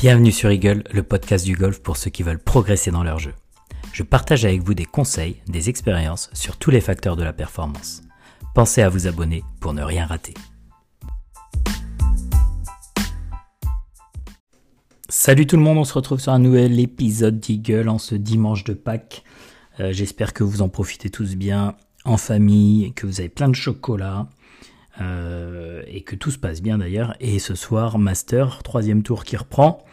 Bienvenue sur Eagle, le podcast du golf pour ceux qui veulent progresser dans leur jeu. Je partage avec vous des conseils, des expériences sur tous les facteurs de la performance. Pensez à vous abonner pour ne rien rater. Salut tout le monde, on se retrouve sur un nouvel épisode d'Eagle en ce dimanche de Pâques. Euh, j'espère que vous en profitez tous bien en famille, que vous avez plein de chocolat, euh, et que tout se passe bien d'ailleurs. Et ce soir, Master, troisième tour qui reprend.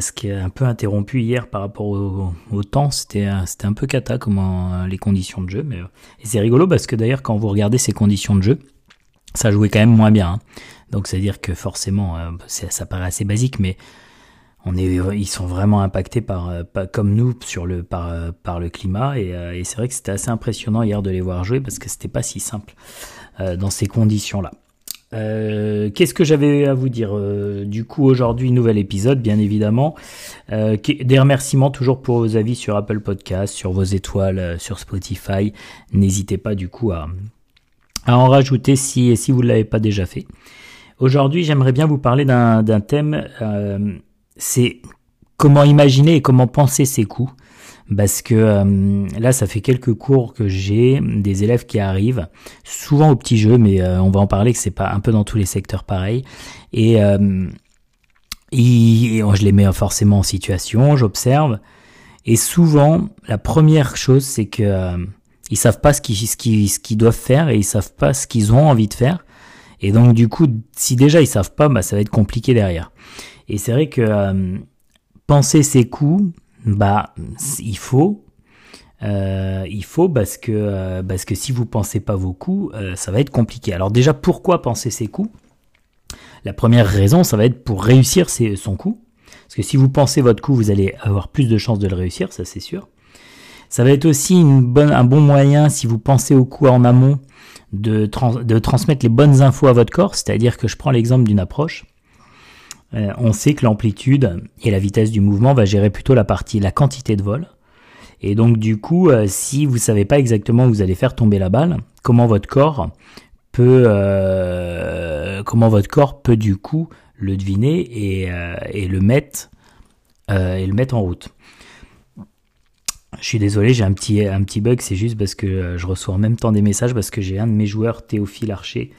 Ce qui est un peu interrompu hier par rapport au, temps, c'était un peu cata comment euh, les conditions de jeu. Mais, euh, et c'est rigolo parce que d'ailleurs quand vous regardez ces conditions de jeu, ça jouait quand même moins bien. Hein. Donc c'est à dire que forcément, ça paraît assez basique, mais ils sont vraiment impactés par, comme nous sur le par, par le climat et, et c'est vrai que c'était assez impressionnant hier de les voir jouer parce que c'était pas si simple. Euh, dans ces conditions-là. Euh, qu'est-ce que j'avais à vous dire euh, Du coup, aujourd'hui, nouvel épisode, bien évidemment. des remerciements toujours pour vos avis sur Apple Podcast, sur vos étoiles, sur Spotify. N'hésitez pas du coup à, en rajouter si, si vous ne l'avez pas déjà fait. Aujourd'hui, j'aimerais bien vous parler d'un thème. C'est comment imaginer et comment penser ses coups parce que euh, là ça fait quelques cours que j'ai des élèves qui arrivent souvent au petit jeu mais euh, on va en parler que c'est pas un peu dans tous les secteurs pareil. Et, euh, je les mets forcément en situation j'observe. Et souvent la première chose c'est que ils savent pas ce qu'ils ce qu'ils ce qu'ils doivent faire et ils savent pas ce qu'ils ont envie de faire. Et donc du coup si déjà ils savent pas bah ça va être compliqué derrière. Et c'est vrai que penser ses coups bah, il faut. Euh, il faut parce que euh, parce que si vous pensez pas vos coups, euh, ça va être compliqué. Alors déjà, pourquoi penser ses coups? La première raison, ça va être pour réussir son coup. Parce que si vous pensez votre coup, vous allez avoir plus de chances de le réussir, ça c'est sûr. Ça va être aussi un bon moyen, si vous pensez au coup en amont, de transmettre les bonnes infos à votre corps. C'est-à-dire que je prends l'exemple d'une approche. Euh, on sait que l'amplitude et la vitesse du mouvement va gérer plutôt la partie, la quantité de vol. Et donc du coup, euh, si vous savez pas exactement où vous allez faire tomber la balle, comment votre corps peut, euh, comment votre corps peut du coup le deviner et, le mettre et le mettre en route. Je suis désolé, j'ai un petit, un petit bug, c'est juste parce que je reçois en même temps des messages parce que j'ai un de mes joueurs, Théophile Archer,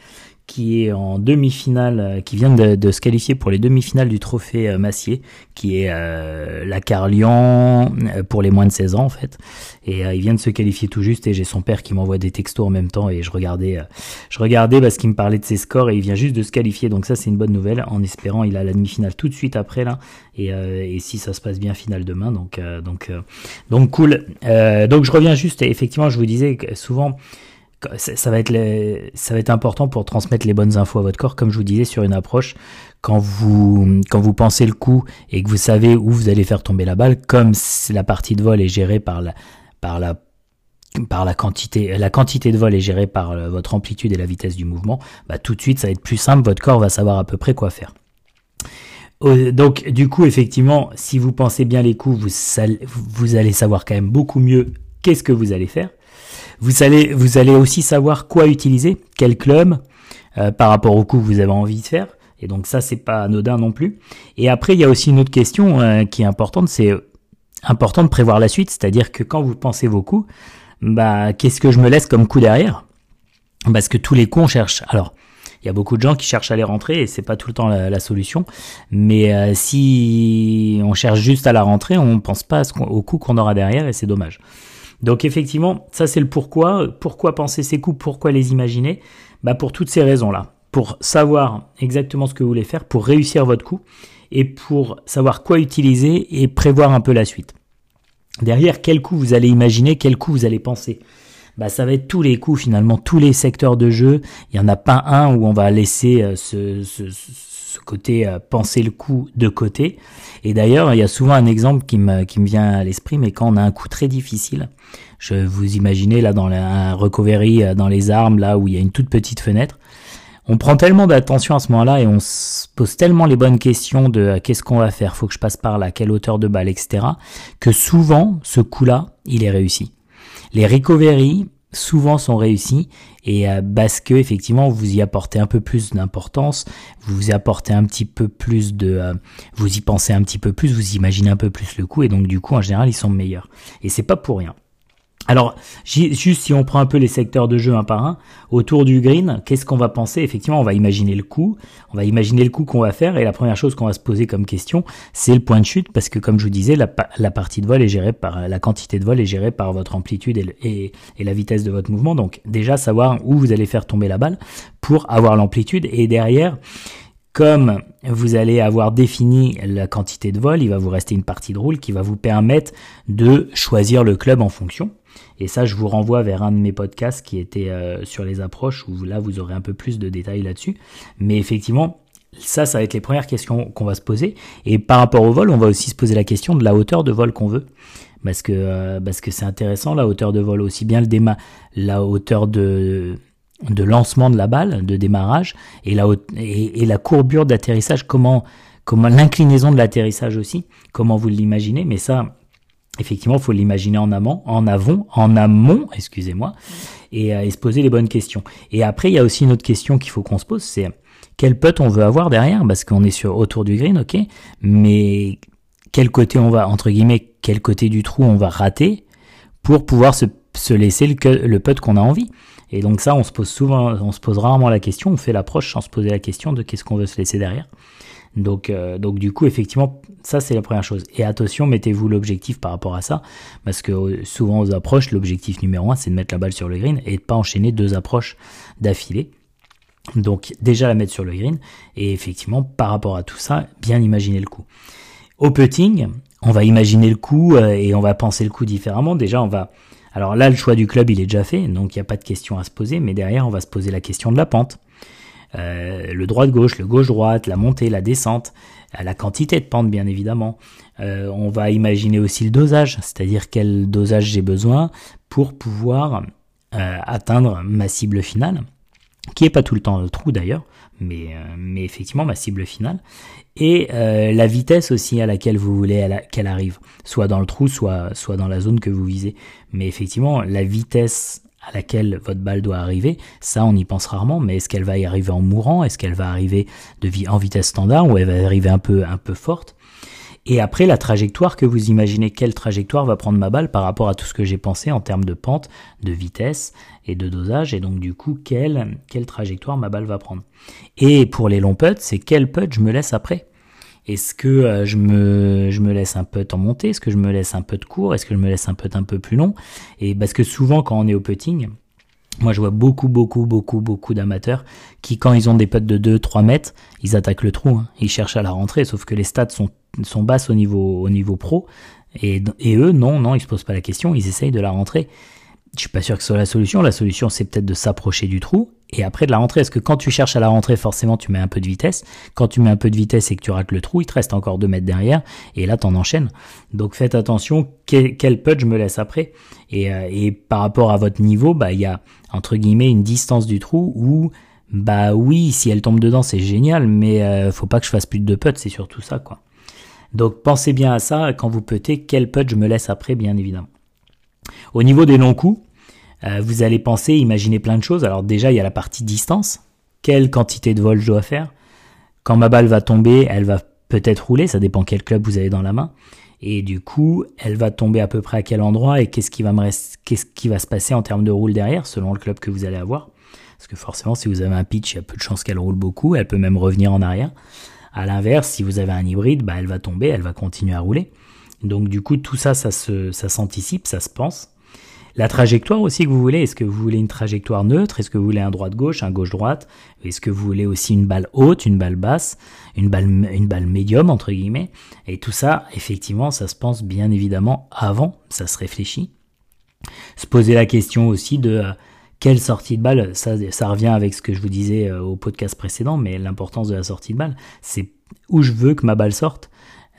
qui est en demi-finale, euh, qui vient de, se qualifier pour les demi-finales du trophée euh, Massier, qui est euh, la Carlian pour les moins de 16 ans en fait. Et il vient de se qualifier tout juste et j'ai son père qui m'envoie des textos en même temps et je regardais, je regardais parce qu'il me parlait de ses scores et il vient juste de se qualifier. Donc ça c'est une bonne nouvelle. En espérant il a la demi-finale tout de suite après là et, et si ça se passe bien finale demain donc donc donc cool. donc je reviens juste effectivement je vous disais souvent ça va être important pour transmettre les bonnes infos à votre corps. Comme je vous disais sur une approche quand vous quand vous pensez le coup et que vous savez où vous allez faire tomber la balle comme la partie de vol est gérée par la par la par la quantité la quantité de vol est gérée par euh, votre amplitude et la vitesse du mouvement bah tout de suite ça va être plus simple. Votre corps va savoir à peu près quoi faire. Donc du coup effectivement si vous pensez bien les coups vous allez savoir quand même beaucoup mieux qu'est-ce que vous allez faire vous allez, vous allez aussi savoir quoi utiliser, quel club, euh, par rapport au coup que vous avez envie de faire. Et donc ça, c'est pas anodin non plus. Et après, il y a aussi une autre question euh, qui est importante, c'est important de prévoir la suite, c'est-à-dire que quand vous pensez vos coups, bah qu'est-ce que je me laisse comme coup derrière? Parce que tous les coups on cherche. Alors, il y a beaucoup de gens qui cherchent à les rentrer et c'est pas tout le temps la, solution. Mais euh, si on cherche juste à la rentrer, on pense pas au coup qu'on aura derrière et c'est dommage. Donc effectivement, ça c'est le pourquoi. Pourquoi penser ces coups Pourquoi les imaginer? Bah pour toutes ces raisons-là. Pour savoir exactement ce que vous voulez faire, pour réussir votre coup, et pour savoir quoi utiliser et prévoir un peu la suite. Derrière, quel coup vous allez imaginer, quel coup vous allez penser? Bah, ça va être tous les coups finalement, tous les secteurs de jeu. Il n'y en a pas un où on va laisser euh, ce, côté euh, penser le coup de côté. Et d'ailleurs, il y a souvent un exemple qui me, qui me vient à l'esprit, mais quand on a un coup très difficile, je vous imaginez là dans un recovery euh, dans les armes, là où il y a une toute petite fenêtre, on prend tellement d'attention à ce moment-là et on se pose tellement les bonnes questions de euh, qu'est-ce qu'on va faire, faut que je passe par là, quelle hauteur de balle, etc., que souvent ce coup-là, il est réussi. Les recovery, souvent sont réussis et euh, parce que effectivement vous y apportez un peu plus d'importance, vous y apportez un petit peu plus de, euh, vous y pensez un petit peu plus, vous imaginez un peu plus le coup et donc du coup en général ils sont meilleurs. Et c'est pas pour rien. Alors, juste si on prend un peu les secteurs de jeu un par un, autour du green, qu'est-ce qu'on va penser? Effectivement, on va imaginer le coup, on va imaginer le coup qu'on va faire, et la première chose qu'on va se poser comme question, c'est le point de chute, parce que comme je vous disais, la, partie de vol est gérée par, la quantité de vol est gérée par votre amplitude et, et la vitesse de votre mouvement. Donc, déjà savoir où vous allez faire tomber la balle pour avoir l'amplitude, et derrière, comme vous allez avoir défini la quantité de vol, il va vous rester une partie de roule qui va vous permettre de choisir le club en fonction. Et ça, je vous renvoie vers un de mes podcasts qui était euh, sur les approches, où là, vous aurez un peu plus de détails là-dessus. Mais effectivement, ça, ça va être les premières questions qu'on va se poser. Et par rapport au vol, on va aussi se poser la question de la hauteur de vol qu'on veut. Parce que euh, c'est intéressant, la hauteur de vol, aussi bien le la hauteur de lancement de la balle, de démarrage, et la, et la courbure d'atterrissage, comment, comment l'inclinaison de l'atterrissage aussi, comment vous l'imaginez, mais ça, effectivement, il faut l'imaginer en amont, en avant, en amont, excusez-moi, et, euh, et, se poser les bonnes questions. Et après, il y a aussi une autre question qu'il faut qu'on se pose, c'est quel putt on veut avoir derrière, parce qu'on est sur autour du green, ok, mais quel côté on va, entre guillemets, quel côté du trou on va rater pour pouvoir se, se laisser le, le putt qu'on a envie? Et donc ça, on se pose souvent, on se pose rarement la question, on fait l'approche sans se poser la question de qu'est-ce qu'on veut se laisser derrière. Donc, euh, donc du coup, effectivement, ça c'est la première chose. Et attention, mettez-vous l'objectif par rapport à ça, parce que euh, souvent aux approches, l'objectif numéro un, c'est de mettre la balle sur le green et de pas enchaîner deux approches d'affilée. Donc déjà la mettre sur le green et effectivement par rapport à tout ça, bien imaginer le coup. Au putting, on va imaginer le coup euh, et on va penser le coup différemment. Déjà, on va alors là, le choix du club, il est déjà fait, donc il n'y a pas de question à se poser, mais derrière, on va se poser la question de la pente. Euh, le droite-gauche, le gauche-droite, la montée, la descente, euh, la quantité de pente bien évidemment. Euh, on va imaginer aussi le dosage, c'est-à-dire quel dosage j'ai besoin pour pouvoir atteindre ma cible finale, qui est pas tout le temps le trou d'ailleurs, mais, mais effectivement ma cible finale. Et la vitesse aussi à laquelle vous voulez qu'elle arrive, soit dans le trou, soit, soit dans la zone que vous visez. Mais effectivement, la vitesse à laquelle votre balle doit arriver, ça on y pense rarement, mais est-ce qu'elle va y arriver en mourant? Est-ce qu'elle va arriver de en vitesse standard ou elle va arriver un peu un peu forte? Et après la trajectoire que vous imaginez, quelle trajectoire va prendre ma balle par rapport à tout ce que j'ai pensé en termes de pente, de vitesse et de dosage, et donc du coup quelle quelle trajectoire ma balle va prendre? Et pour les longs putts, c'est quel putt je me laisse après? Est-ce que je, me, laisse un peu en montée Est-ce que je me laisse un peu de court Est-ce que je me laisse un peu un peu plus long? Et parce que souvent quand on est au putting, moi je vois beaucoup beaucoup beaucoup beaucoup d'amateurs qui quand ils ont des putts de 2-3 mètres, ils attaquent le trou, hein. ils cherchent à la rentrée, sauf que les stats sont, sont basses au niveau, au niveau pro. Et, et eux, non, non, ils se posent pas la question, ils essayent de la rentrer. Je suis pas sûr que ce soit la solution. La solution, c'est peut-être de s'approcher du trou et après de la rentrée. Est-ce que quand tu cherches à la rentrée, forcément, tu mets un peu de vitesse. Quand tu mets un peu de vitesse et que tu rates le trou, il te reste encore deux mètres derrière. Et là, t'en enchaînes. Donc faites attention. Quel, quel je me laisse après et, euh, et par rapport à votre niveau, bah il y a entre guillemets une distance du trou où bah oui, si elle tombe dedans, c'est génial, mais euh, faut pas que je fasse plus de putts. C'est surtout ça, quoi. Donc pensez bien à ça quand vous puttez. Quel putt je me laisse après, bien évidemment. Au niveau des longs coups, euh, vous allez penser, imaginer plein de choses. Alors déjà, il y a la partie distance. Quelle quantité de vol je dois faire? Quand ma balle va tomber, elle va peut-être rouler, ça dépend quel club vous avez dans la main. Et du coup, elle va tomber à peu près à quel endroit et qu'est-ce qui va se passer en termes de roule derrière, selon le club que vous allez avoir. Parce que forcément, si vous avez un pitch, il y a peu de chances qu'elle roule beaucoup. Elle peut même revenir en arrière. À l'inverse, si vous avez un hybride, bah, elle va tomber, elle va continuer à rouler. Donc du coup, tout ça, ça se, ça s'anticipe, ça se pense. La trajectoire aussi que vous voulez, est-ce que vous voulez une trajectoire neutre? Est-ce que vous voulez un droite-gauche, un gauche-droite Est-ce que vous voulez aussi une balle haute, une balle basse, une balle, une médium, entre guillemets? Et tout ça, effectivement, ça se pense bien évidemment avant, ça se réfléchit. Se poser la question aussi de euh, quelle sortie de balle, ça, ça revient avec ce que je vous disais euh, au podcast précédent, mais l'importance de la sortie de balle, c'est où je veux que ma balle sorte.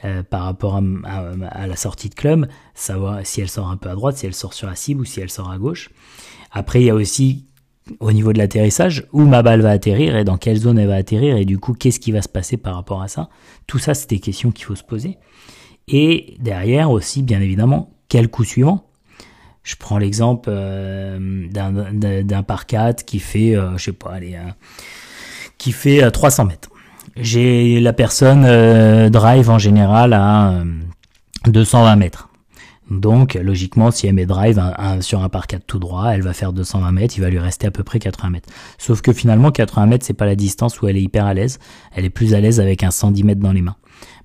Euh, par rapport à, la sortie de club, savoir si elle sort un peu à droite, si elle sort sur la cible ou si elle sort à gauche. Après, il y a aussi au niveau de l'atterrissage, où ma balle va atterrir et dans quelle zone elle va atterrir et du coup, qu'est-ce qui va se passer par rapport à ça. Tout ça, c'est des questions qu'il faut se poser. Et derrière aussi, bien évidemment, quel coup suivant Je prends l'exemple euh, d'un par 4 qui fait, euh, je sais pas, allez, qui fait 300 mètres. J'ai la personne drive en général à 220 mètres. Donc, logiquement, si elle met drive sur un par 4 tout droit, elle va faire 220 mètres, il va lui rester à peu près 80 mètres. Sauf que finalement, 80 mètres, c'est pas la distance où elle est hyper à l'aise. Elle est plus à l'aise avec un 110 mètres dans les mains.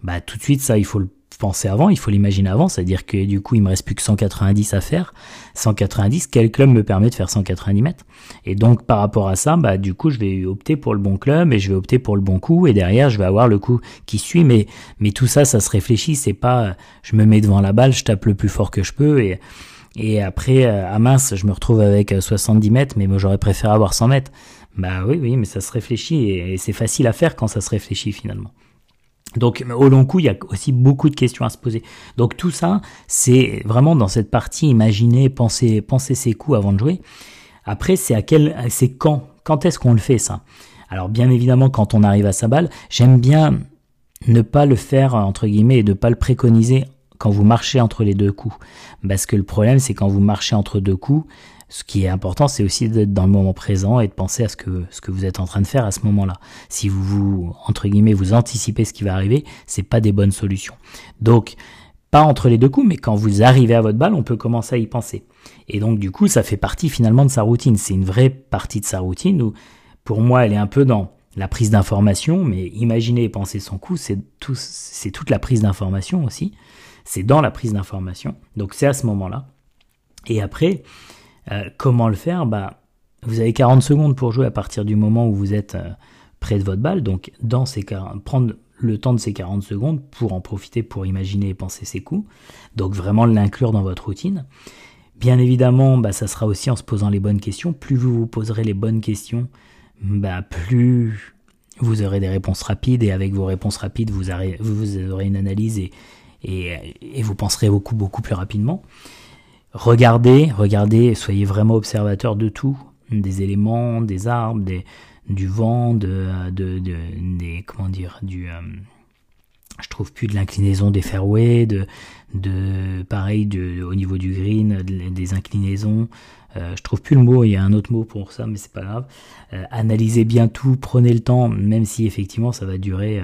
Bah, tout de suite, ça, il faut le penser avant, il faut l'imaginer avant, c'est-à-dire que du coup il me reste plus que 190 à faire. 190, quel club me permet de faire 190 mètres? Et donc par rapport à ça, bah du coup je vais opter pour le bon club et je vais opter pour le bon coup et derrière je vais avoir le coup qui suit. Mais mais tout ça, ça se réfléchit, c'est pas je me mets devant la balle, je tape le plus fort que je peux et et après à mince je me retrouve avec 70 mètres, mais moi j'aurais préféré avoir 100 mètres. Bah oui oui, mais ça se réfléchit et c'est facile à faire quand ça se réfléchit finalement. Donc au long cours, il y a aussi beaucoup de questions à se poser. Donc tout ça, c'est vraiment dans cette partie imaginer, penser, penser ses coups avant de jouer. Après, c'est à quel, c'est quand, quand est-ce qu'on le fait ça? Alors bien évidemment, quand on arrive à sa balle, j'aime bien ne pas le faire entre guillemets et de pas le préconiser quand vous marchez entre les deux coups. Parce que le problème, c'est quand vous marchez entre deux coups, ce qui est important, c'est aussi d'être dans le moment présent et de penser à ce que, vous êtes en train de faire à ce moment-là. Si vous, entre guillemets, vous anticipez ce qui va arriver, c'est pas des bonnes solutions. Donc, pas entre les deux coups, mais quand vous arrivez à votre balle, on peut commencer à y penser. Et donc, du coup, ça fait partie finalement de sa routine. C'est une vraie partie de sa routine où, pour moi, elle est un peu dans la prise d'information, mais imaginer et penser son coup, c'est c'est toute la prise d'information aussi. C'est dans la prise d'information. Donc, c'est à ce moment-là. Et après, euh, comment le faire? Bah, Vous avez 40 secondes pour jouer à partir du moment où vous êtes euh, près de votre balle. Donc, dans ces prendre le temps de ces 40 secondes pour en profiter pour imaginer et penser ses coups. Donc, vraiment l'inclure dans votre routine. Bien évidemment, bah, ça sera aussi en se posant les bonnes questions. Plus vous vous poserez les bonnes questions, bah, plus vous aurez des réponses rapides. Et avec vos réponses rapides, vous aurez, une analyse et vous penserez beaucoup, beaucoup plus rapidement. Regardez, regardez, soyez vraiment observateur de tout, des éléments, des arbres, du vent, de, de, de des, comment dire, du, euh, je trouve plus de l'inclinaison des fairways, de, de, pareil, de, au niveau du green, des inclinaisons. Euh, je trouve plus le mot, il y a un autre mot pour ça, mais c'est pas grave. Euh, analysez bien tout, prenez le temps, même si effectivement ça va durer.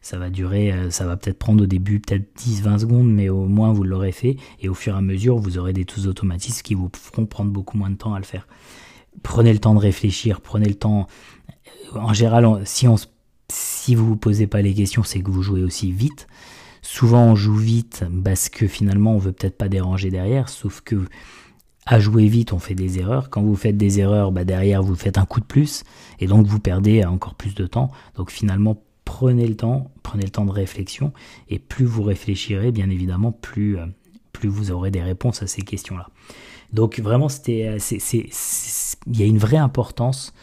Ça va durer, euh, ça va peut-être prendre au début peut-être 10-20 secondes, mais au moins vous l'aurez fait, et au fur et à mesure, vous aurez des tous automatismes qui vous feront prendre beaucoup moins de temps à le faire. Prenez le temps de réfléchir, prenez le temps. Euh, en général, si on si vous vous posez pas les questions, c'est que vous jouez aussi vite. Souvent, on joue vite parce que finalement, on veut peut-être pas déranger derrière, sauf que à jouer vite, on fait des erreurs. Quand vous faites des erreurs, bah derrière, vous faites un coup de plus, et donc vous perdez encore plus de temps. Donc finalement, prenez le temps, prenez le temps de réflexion, et plus vous réfléchirez, bien évidemment, plus, euh, vous aurez des réponses à ces questions-là. Donc vraiment, euh, il y a une vraie importance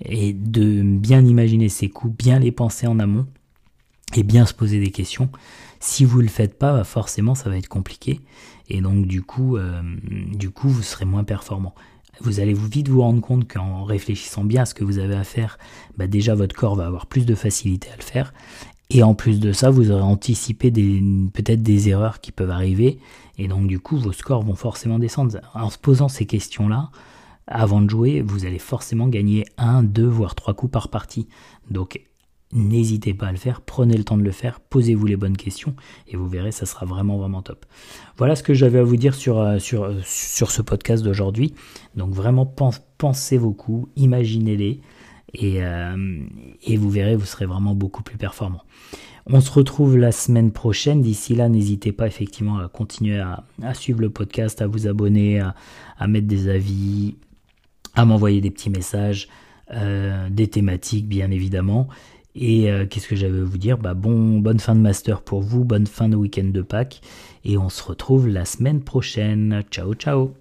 de bien imaginer ses coups, bien les penser en amont et bien se poser des questions. Si vous le faites pas, bah, forcément, ça va être compliqué et donc du coup, euh, du coup, vous serez moins performant vous allez vite vous rendre compte qu'en réfléchissant bien à ce que vous avez à faire, bah déjà votre corps va avoir plus de facilité à le faire. Et en plus de ça, vous aurez anticipé peut-être des erreurs qui peuvent arriver. Et donc du coup, vos scores vont forcément descendre. En se posant ces questions-là, avant de jouer, vous allez forcément gagner un, deux, voire trois coups par partie. Donc N'hésitez pas à le faire, prenez le temps de le faire, posez-vous les bonnes questions et vous verrez, ça sera vraiment vraiment top. Voilà ce que j'avais à vous dire sur, euh, euh, ce podcast d'aujourd'hui. Donc vraiment pensez vos coups, imaginez-les et, euh, et vous verrez, vous serez vraiment beaucoup plus performant. On se retrouve la semaine prochaine. D'ici là, n'hésitez pas effectivement à continuer à, suivre le podcast, à vous abonner, à, mettre des avis, à m'envoyer des petits messages, des thématiques bien évidemment. Et euh, qu'est-ce que j'avais à vous dire? Bah bon, Bonne fin de master pour vous, bonne fin de week-end de Pâques, et on se retrouve la semaine prochaine. Ciao ciao